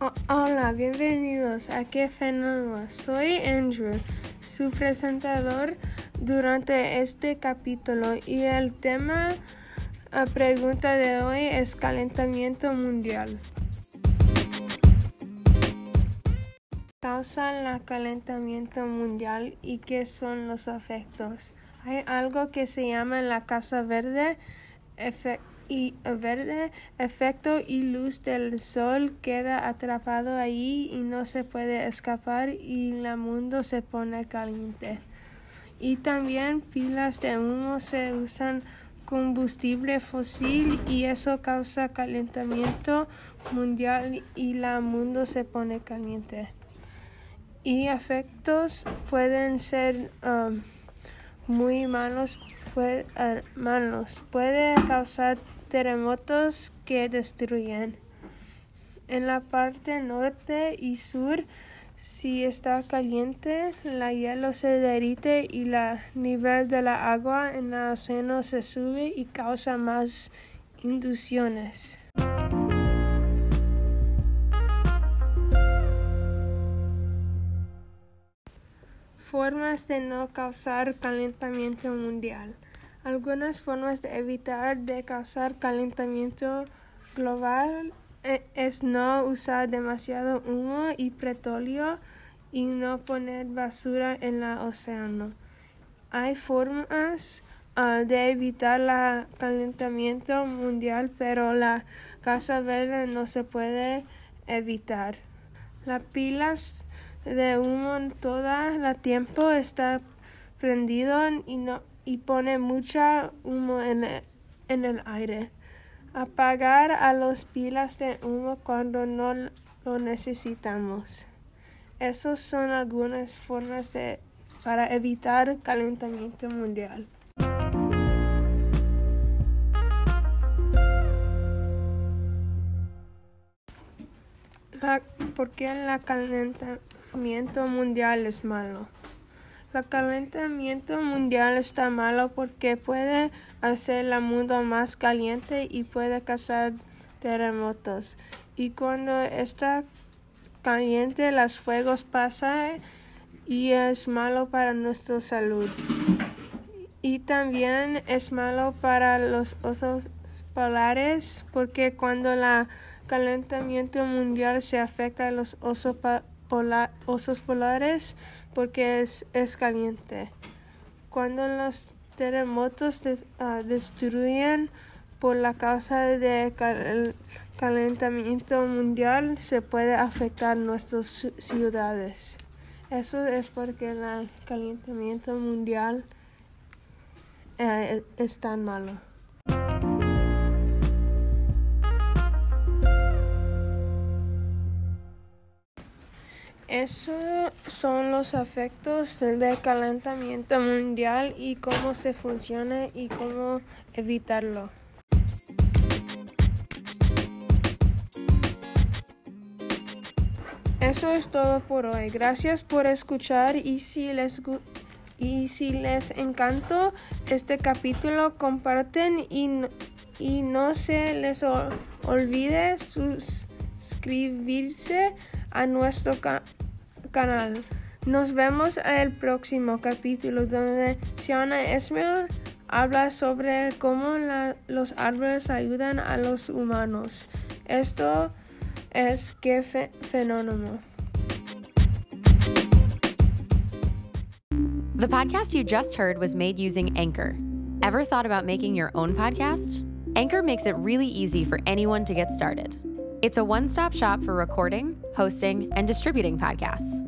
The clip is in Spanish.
Hola, bienvenidos a Qué Fenómeno. Soy Andrew, su presentador durante este capítulo y el tema a pregunta de hoy es calentamiento mundial. Causa el calentamiento mundial y qué son los efectos. Hay algo que se llama la casa verde, y verde, efecto y luz del sol queda atrapado ahí y no se puede escapar y el mundo se pone caliente. Y también pilas de humo se usan combustible fósil y eso causa calentamiento mundial y el mundo se pone caliente. Y efectos pueden ser um, muy malos, puede, malos. Puede causar terremotos que destruyen. En la parte norte y sur, si está caliente, la hielo se derrite y el nivel de la agua en el océano se sube y causa más inducciones. Formas de no causar calentamiento mundial. Algunas formas de evitar de causar calentamiento global e, es no usar demasiado humo y petróleo y no poner basura en el océano. Hay formas ah, de evitar el calentamiento mundial, pero la casa verde no se puede evitar. Las pilas de humo todo el tiempo está prendido y no y pone mucha humo en el, en el aire. Apagar a los pilas de humo cuando no lo necesitamos. Esas son algunas formas de para evitar calentamiento mundial. ¿Por qué el calentamiento mundial es malo? El calentamiento mundial está malo porque puede hacer el mundo más caliente y puede causar terremotos. Y cuando está caliente, los fuegos pasan y es malo para nuestra salud. Y también es malo para los osos polares porque cuando el calentamiento mundial se afecta a los osos osos polares porque es, es caliente. Cuando los terremotos ah, destruyen por la causa del calentamiento mundial, se puede afectar nuestras ciudades. Eso es porque el calentamiento mundial eh, es tan malo. Esos son los efectos del calentamiento mundial y cómo se funciona y cómo evitarlo. Eso es todo por hoy. Gracias por escuchar y si les y si les encantó este capítulo comparten y, y no se les olvide suscribirse a nuestro canal. Nos vemos en el próximo capítulo donde Esmer habla sobre cómo los árboles ayudan a los humanos. Esto es qué fenómeno. The podcast you just heard was made using Anchor. Ever thought about making your own podcast? Anchor makes it really easy for anyone to get started. It's a one stop shop for recording, hosting, and distributing podcasts.